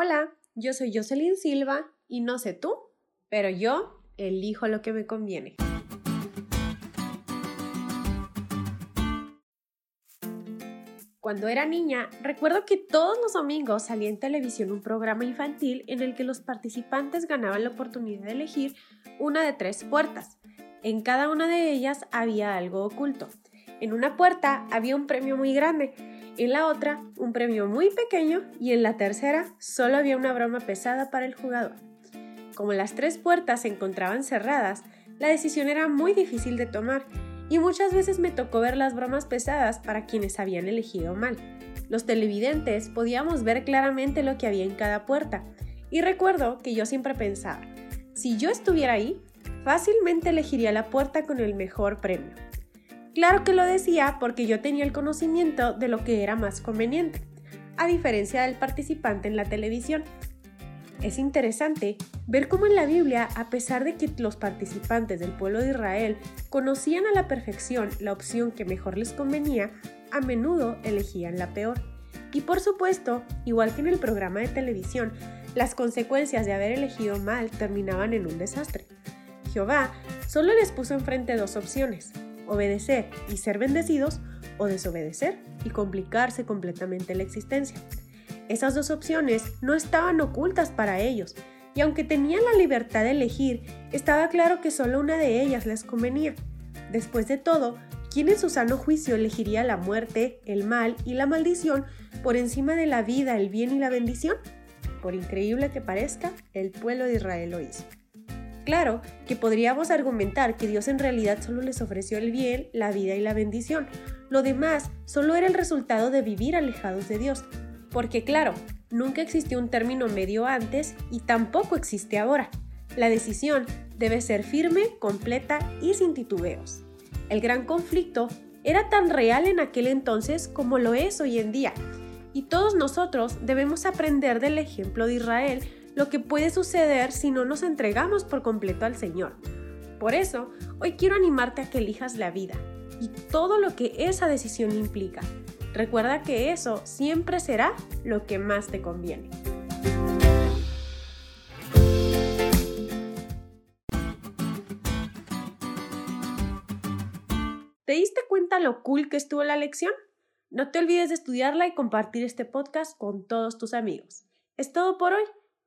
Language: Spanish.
Hola, yo soy Jocelyn Silva y no sé tú, pero yo elijo lo que me conviene. Cuando era niña, recuerdo que todos los domingos salía en televisión un programa infantil en el que los participantes ganaban la oportunidad de elegir una de tres puertas. En cada una de ellas había algo oculto. En una puerta había un premio muy grande, en la otra un premio muy pequeño y en la tercera solo había una broma pesada para el jugador. Como las tres puertas se encontraban cerradas, la decisión era muy difícil de tomar y muchas veces me tocó ver las bromas pesadas para quienes habían elegido mal. Los televidentes podíamos ver claramente lo que había en cada puerta y recuerdo que yo siempre pensaba, si yo estuviera ahí, fácilmente elegiría la puerta con el mejor premio. Claro que lo decía porque yo tenía el conocimiento de lo que era más conveniente, a diferencia del participante en la televisión. Es interesante ver cómo en la Biblia, a pesar de que los participantes del pueblo de Israel conocían a la perfección la opción que mejor les convenía, a menudo elegían la peor. Y por supuesto, igual que en el programa de televisión, las consecuencias de haber elegido mal terminaban en un desastre. Jehová solo les puso enfrente dos opciones, obedecer y ser bendecidos o desobedecer y complicarse completamente la existencia. Esas dos opciones no estaban ocultas para ellos, y aunque tenían la libertad de elegir, estaba claro que solo una de ellas les convenía. Después de todo, ¿quién en su sano juicio elegiría la muerte, el mal y la maldición por encima de la vida, el bien y la bendición? Por increíble que parezca, el pueblo de Israel lo hizo. Claro que podríamos argumentar que Dios en realidad solo les ofreció el bien, la vida y la bendición. Lo demás solo era el resultado de vivir alejados de Dios. Porque claro, nunca existió un término medio antes y tampoco existe ahora. La decisión debe ser firme, completa y sin titubeos. El gran conflicto era tan real en aquel entonces como lo es hoy en día. Y todos nosotros debemos aprender del ejemplo de Israel lo que puede suceder si no nos entregamos por completo al Señor. Por eso, hoy quiero animarte a que elijas la vida y todo lo que esa decisión implica. Recuerda que eso siempre será lo que más te conviene. ¿Te diste cuenta lo cool que estuvo la lección? No te olvides de estudiarla y compartir este podcast con todos tus amigos. Es todo por hoy